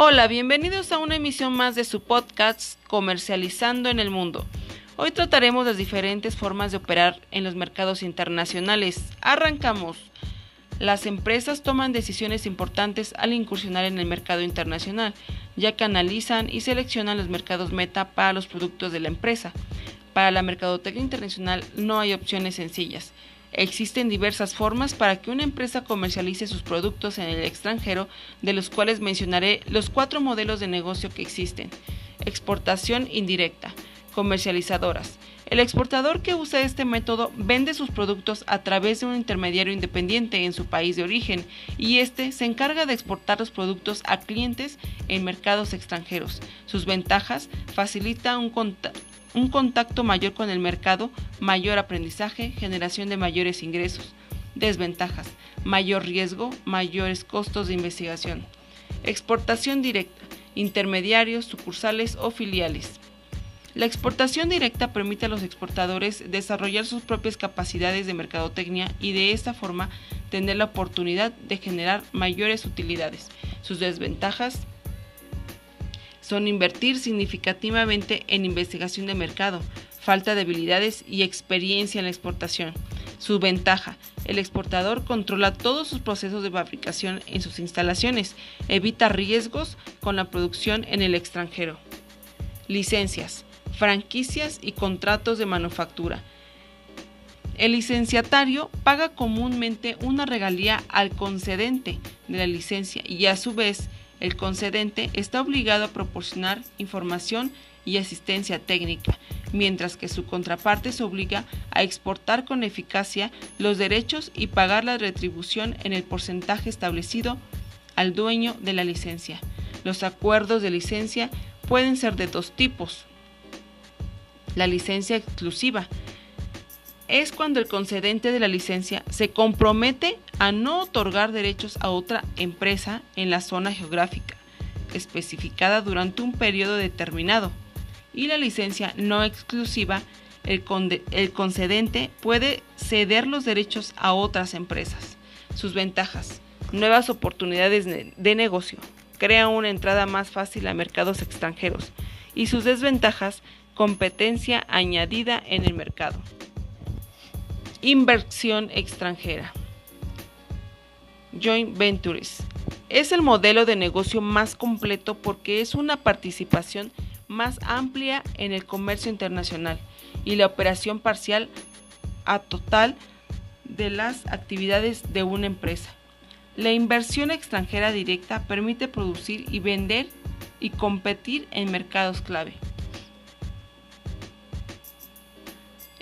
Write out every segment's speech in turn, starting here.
Hola, bienvenidos a una emisión más de su podcast Comercializando en el Mundo. Hoy trataremos las diferentes formas de operar en los mercados internacionales. Arrancamos. Las empresas toman decisiones importantes al incursionar en el mercado internacional, ya que analizan y seleccionan los mercados meta para los productos de la empresa. Para la mercadotecnia internacional no hay opciones sencillas. Existen diversas formas para que una empresa comercialice sus productos en el extranjero, de los cuales mencionaré los cuatro modelos de negocio que existen. Exportación indirecta. Comercializadoras. El exportador que usa este método vende sus productos a través de un intermediario independiente en su país de origen y este se encarga de exportar los productos a clientes en mercados extranjeros. Sus ventajas facilita un, un contacto mayor con el mercado, mayor aprendizaje, generación de mayores ingresos. Desventajas, mayor riesgo, mayores costos de investigación. Exportación directa, intermediarios, sucursales o filiales. La exportación directa permite a los exportadores desarrollar sus propias capacidades de mercadotecnia y de esta forma tener la oportunidad de generar mayores utilidades. Sus desventajas, son invertir significativamente en investigación de mercado, falta de habilidades y experiencia en la exportación. Su ventaja, el exportador controla todos sus procesos de fabricación en sus instalaciones, evita riesgos con la producción en el extranjero. Licencias, franquicias y contratos de manufactura. El licenciatario paga comúnmente una regalía al concedente de la licencia y a su vez el concedente está obligado a proporcionar información y asistencia técnica, mientras que su contraparte se obliga a exportar con eficacia los derechos y pagar la retribución en el porcentaje establecido al dueño de la licencia. Los acuerdos de licencia pueden ser de dos tipos. La licencia exclusiva, es cuando el concedente de la licencia se compromete a no otorgar derechos a otra empresa en la zona geográfica especificada durante un periodo determinado. Y la licencia no exclusiva, el, concedente puede ceder los derechos a otras empresas. Sus ventajas, nuevas oportunidades de negocio, crea una entrada más fácil a mercados extranjeros y sus desventajas, competencia añadida en el mercado. Inversión extranjera. Joint Ventures. Es el modelo de negocio más completo porque es una participación más amplia en el comercio internacional y la operación parcial a total de las actividades de una empresa. La inversión extranjera directa permite producir y vender y competir en mercados clave.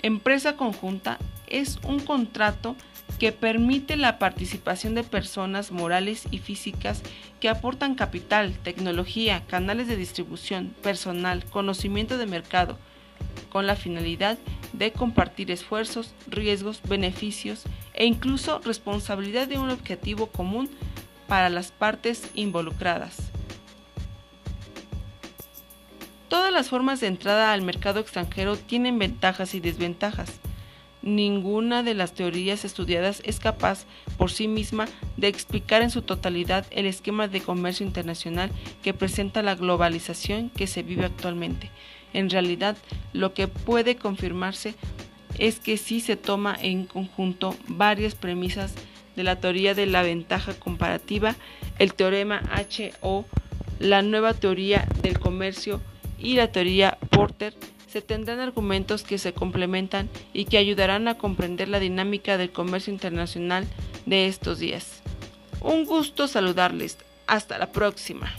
Empresa conjunta es un contrato que permite la participación de personas morales y físicas que aportan capital, tecnología, canales de distribución, personal, conocimiento de mercado, con la finalidad de compartir esfuerzos, riesgos, beneficios e incluso responsabilidad de un objetivo común para las partes involucradas. Todas las formas de entrada al mercado extranjero tienen ventajas y desventajas ninguna de las teorías estudiadas es capaz por sí misma de explicar en su totalidad el esquema de comercio internacional que presenta la globalización que se vive actualmente. En realidad, lo que puede confirmarse es que sí se toma en conjunto varias premisas de la teoría de la ventaja comparativa, el teorema HO, la nueva teoría del comercio y la teoría Porter, se tendrán argumentos que se complementan y que ayudarán a comprender la dinámica del comercio internacional de estos días. Un gusto saludarles. Hasta la próxima.